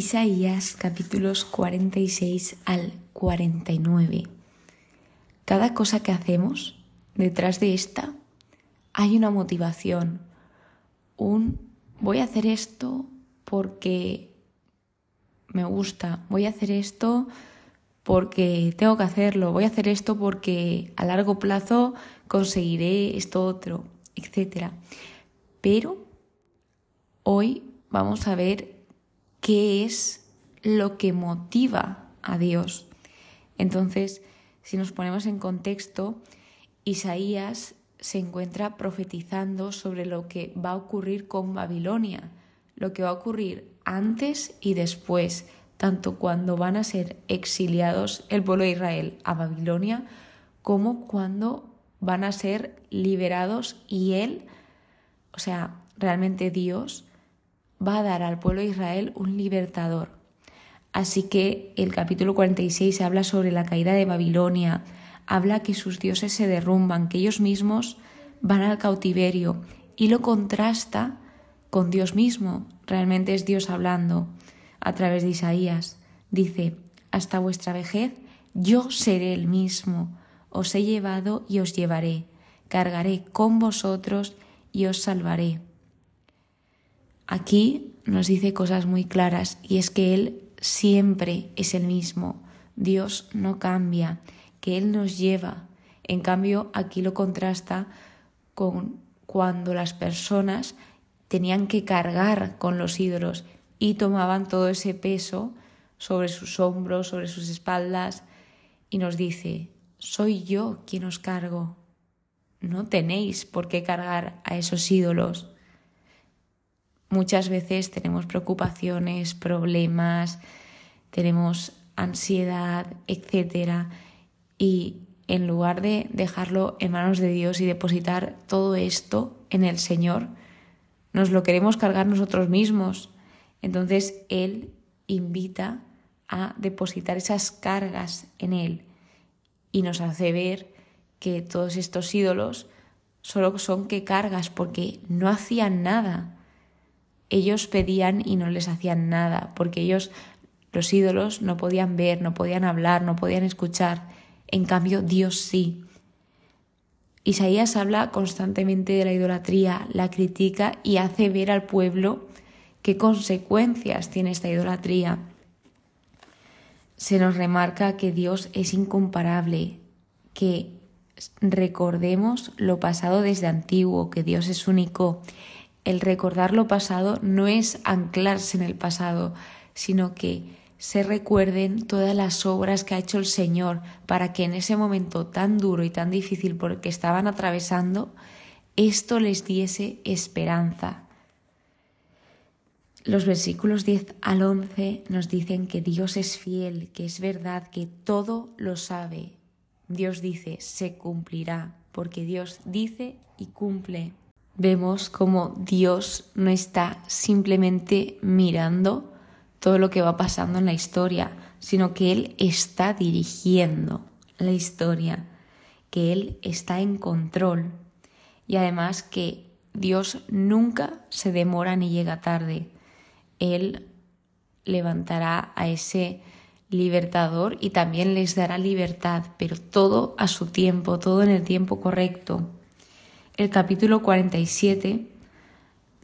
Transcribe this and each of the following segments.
Isaías capítulos 46 al 49. Cada cosa que hacemos, detrás de esta, hay una motivación, un voy a hacer esto porque me gusta, voy a hacer esto porque tengo que hacerlo, voy a hacer esto porque a largo plazo conseguiré esto otro, etc. Pero hoy vamos a ver qué es lo que motiva a Dios. Entonces, si nos ponemos en contexto, Isaías se encuentra profetizando sobre lo que va a ocurrir con Babilonia, lo que va a ocurrir antes y después, tanto cuando van a ser exiliados el pueblo de Israel a Babilonia, como cuando van a ser liberados y él, o sea, realmente Dios, va a dar al pueblo de Israel un libertador. Así que el capítulo 46 habla sobre la caída de Babilonia, habla que sus dioses se derrumban, que ellos mismos van al cautiverio y lo contrasta con Dios mismo. Realmente es Dios hablando a través de Isaías. Dice, hasta vuestra vejez yo seré el mismo, os he llevado y os llevaré, cargaré con vosotros y os salvaré. Aquí nos dice cosas muy claras y es que Él siempre es el mismo. Dios no cambia, que Él nos lleva. En cambio, aquí lo contrasta con cuando las personas tenían que cargar con los ídolos y tomaban todo ese peso sobre sus hombros, sobre sus espaldas, y nos dice, soy yo quien os cargo. No tenéis por qué cargar a esos ídolos. Muchas veces tenemos preocupaciones, problemas, tenemos ansiedad, etc. Y en lugar de dejarlo en manos de Dios y depositar todo esto en el Señor, nos lo queremos cargar nosotros mismos. Entonces Él invita a depositar esas cargas en Él y nos hace ver que todos estos ídolos solo son que cargas porque no hacían nada ellos pedían y no les hacían nada, porque ellos, los ídolos, no podían ver, no podían hablar, no podían escuchar. En cambio, Dios sí. Isaías habla constantemente de la idolatría, la critica y hace ver al pueblo qué consecuencias tiene esta idolatría. Se nos remarca que Dios es incomparable, que recordemos lo pasado desde antiguo, que Dios es único el recordar lo pasado no es anclarse en el pasado, sino que se recuerden todas las obras que ha hecho el Señor para que en ese momento tan duro y tan difícil por que estaban atravesando, esto les diese esperanza. Los versículos 10 al 11 nos dicen que Dios es fiel, que es verdad, que todo lo sabe. Dios dice, se cumplirá, porque Dios dice y cumple vemos como Dios no está simplemente mirando todo lo que va pasando en la historia, sino que Él está dirigiendo la historia, que Él está en control y además que Dios nunca se demora ni llega tarde. Él levantará a ese libertador y también les dará libertad, pero todo a su tiempo, todo en el tiempo correcto. El capítulo 47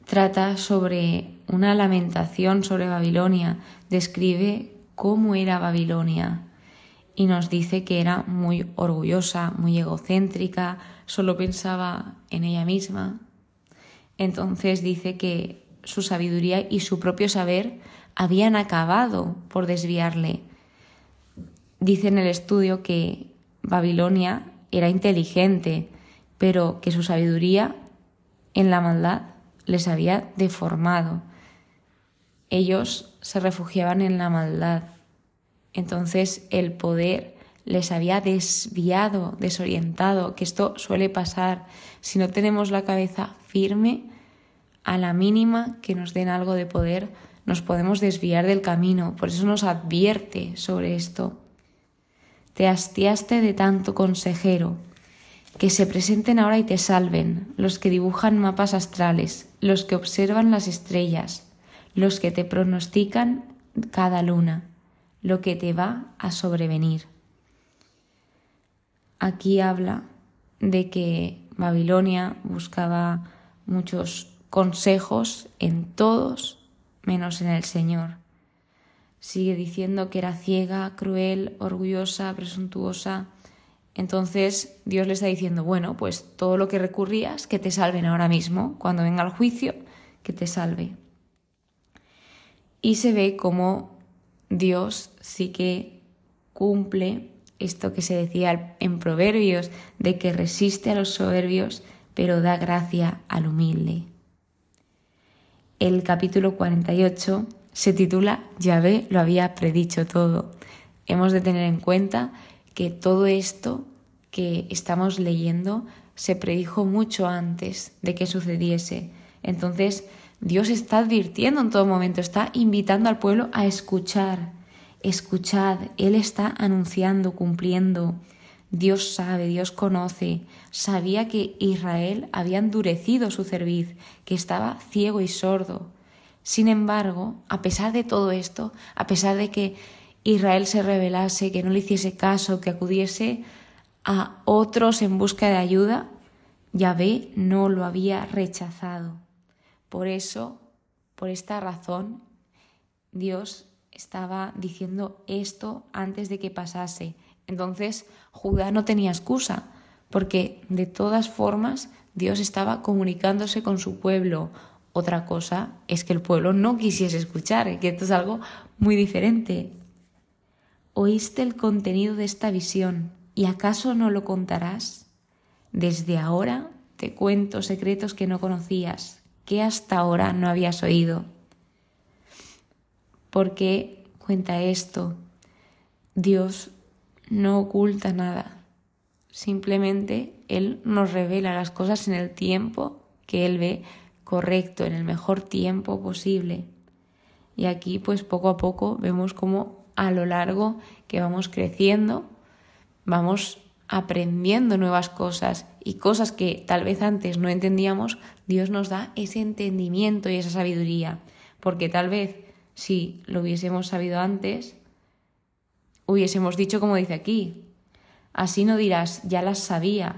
trata sobre una lamentación sobre Babilonia, describe cómo era Babilonia y nos dice que era muy orgullosa, muy egocéntrica, solo pensaba en ella misma. Entonces dice que su sabiduría y su propio saber habían acabado por desviarle. Dice en el estudio que Babilonia era inteligente, pero que su sabiduría en la maldad les había deformado. Ellos se refugiaban en la maldad. Entonces el poder les había desviado, desorientado, que esto suele pasar si no tenemos la cabeza firme, a la mínima que nos den algo de poder, nos podemos desviar del camino. Por eso nos advierte sobre esto. Te hastiaste de tanto consejero, que se presenten ahora y te salven, los que dibujan mapas astrales, los que observan las estrellas, los que te pronostican cada luna, lo que te va a sobrevenir. Aquí habla de que Babilonia buscaba muchos consejos en todos menos en el Señor. Sigue diciendo que era ciega, cruel, orgullosa, presuntuosa. Entonces Dios le está diciendo, bueno, pues todo lo que recurrías, que te salven ahora mismo, cuando venga el juicio, que te salve. Y se ve como Dios sí que cumple esto que se decía en Proverbios, de que resiste a los soberbios, pero da gracia al humilde. El capítulo 48 se titula Yahvé lo había predicho todo. Hemos de tener en cuenta que todo esto que estamos leyendo se predijo mucho antes de que sucediese. Entonces, Dios está advirtiendo en todo momento, está invitando al pueblo a escuchar. Escuchad, Él está anunciando, cumpliendo. Dios sabe, Dios conoce, sabía que Israel había endurecido su cerviz, que estaba ciego y sordo. Sin embargo, a pesar de todo esto, a pesar de que Israel se rebelase, que no le hiciese caso, que acudiese a otros en busca de ayuda, Yahvé no lo había rechazado. Por eso, por esta razón, Dios estaba diciendo esto antes de que pasase. Entonces Judá no tenía excusa, porque de todas formas Dios estaba comunicándose con su pueblo. Otra cosa es que el pueblo no quisiese escuchar, que esto es algo muy diferente. Oíste el contenido de esta visión, ¿y acaso no lo contarás? Desde ahora te cuento secretos que no conocías, que hasta ahora no habías oído. ¿Por qué cuenta esto? Dios no oculta nada. Simplemente Él nos revela las cosas en el tiempo que Él ve correcto, en el mejor tiempo posible. Y aquí pues poco a poco vemos cómo a lo largo que vamos creciendo, vamos aprendiendo nuevas cosas y cosas que tal vez antes no entendíamos, Dios nos da ese entendimiento y esa sabiduría. Porque tal vez si lo hubiésemos sabido antes, hubiésemos dicho como dice aquí. Así no dirás, ya las sabía,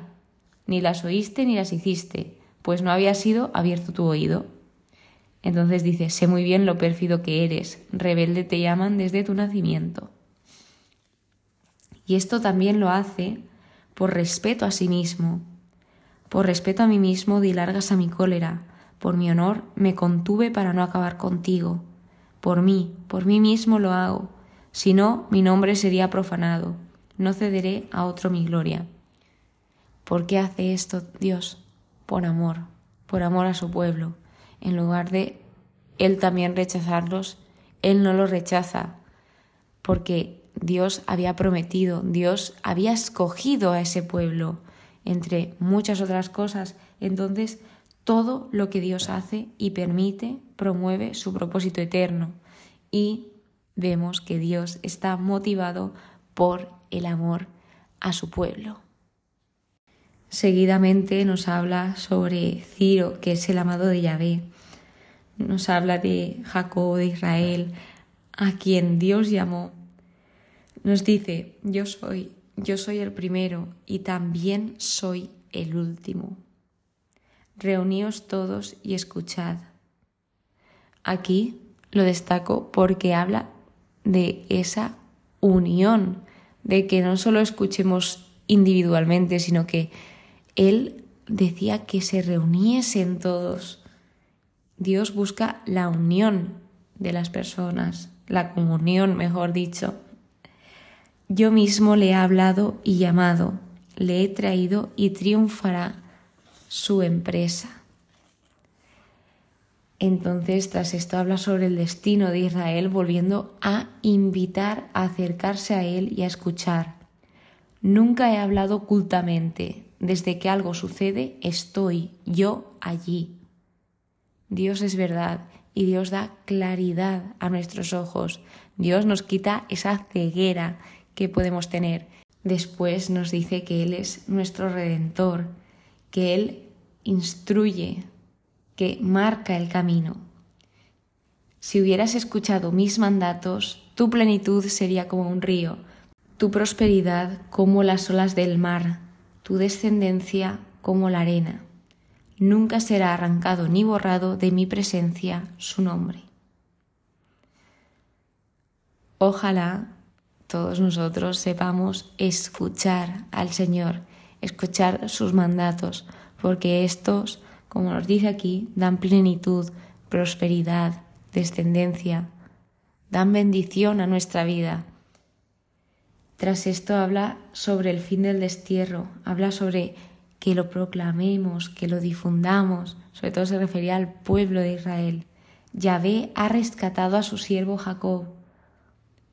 ni las oíste ni las hiciste, pues no había sido abierto tu oído. Entonces dice, sé muy bien lo pérfido que eres, rebelde te llaman desde tu nacimiento. Y esto también lo hace por respeto a sí mismo. Por respeto a mí mismo di largas a mi cólera, por mi honor me contuve para no acabar contigo. Por mí, por mí mismo lo hago, si no, mi nombre sería profanado. No cederé a otro mi gloria. ¿Por qué hace esto Dios? Por amor, por amor a su pueblo. En lugar de Él también rechazarlos, Él no los rechaza, porque Dios había prometido, Dios había escogido a ese pueblo, entre muchas otras cosas. Entonces, todo lo que Dios hace y permite promueve su propósito eterno. Y vemos que Dios está motivado por el amor a su pueblo. Seguidamente nos habla sobre Ciro, que es el amado de Yahvé. Nos habla de Jacob, de Israel, a quien Dios llamó. Nos dice, yo soy, yo soy el primero y también soy el último. Reuníos todos y escuchad. Aquí lo destaco porque habla de esa unión, de que no solo escuchemos individualmente, sino que Él decía que se reuniesen todos. Dios busca la unión de las personas, la comunión, mejor dicho. Yo mismo le he hablado y llamado, le he traído y triunfará su empresa. Entonces, tras esto habla sobre el destino de Israel, volviendo a invitar a acercarse a Él y a escuchar. Nunca he hablado ocultamente. Desde que algo sucede, estoy yo allí. Dios es verdad y Dios da claridad a nuestros ojos. Dios nos quita esa ceguera que podemos tener. Después nos dice que Él es nuestro redentor, que Él instruye que marca el camino. Si hubieras escuchado mis mandatos, tu plenitud sería como un río, tu prosperidad como las olas del mar, tu descendencia como la arena. Nunca será arrancado ni borrado de mi presencia su nombre. Ojalá todos nosotros sepamos escuchar al Señor, escuchar sus mandatos, porque estos, como nos dice aquí, dan plenitud, prosperidad, descendencia, dan bendición a nuestra vida. Tras esto habla sobre el fin del destierro, habla sobre que lo proclamemos, que lo difundamos, sobre todo se refería al pueblo de Israel. Yahvé ha rescatado a su siervo Jacob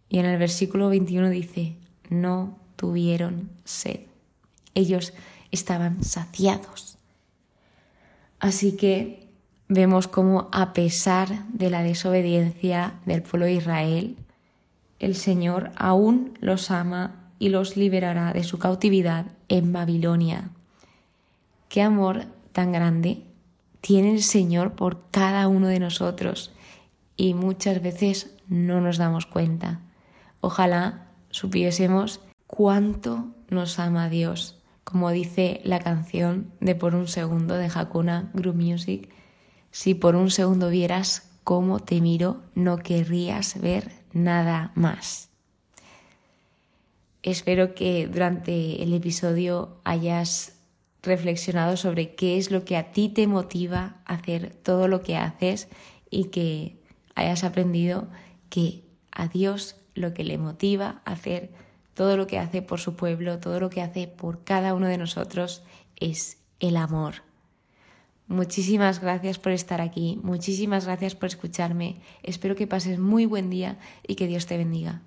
y en el versículo 21 dice, no tuvieron sed. Ellos estaban saciados. Así que vemos cómo a pesar de la desobediencia del pueblo de Israel, el Señor aún los ama y los liberará de su cautividad en Babilonia. Qué amor tan grande tiene el Señor por cada uno de nosotros y muchas veces no nos damos cuenta. Ojalá supiésemos cuánto nos ama Dios, como dice la canción de Por un segundo de Hakuna Group Music. Si por un segundo vieras cómo te miro, no querrías ver nada más. Espero que durante el episodio hayas reflexionado sobre qué es lo que a ti te motiva a hacer todo lo que haces y que hayas aprendido que a Dios lo que le motiva a hacer todo lo que hace por su pueblo, todo lo que hace por cada uno de nosotros es el amor. Muchísimas gracias por estar aquí, muchísimas gracias por escucharme, espero que pases muy buen día y que Dios te bendiga.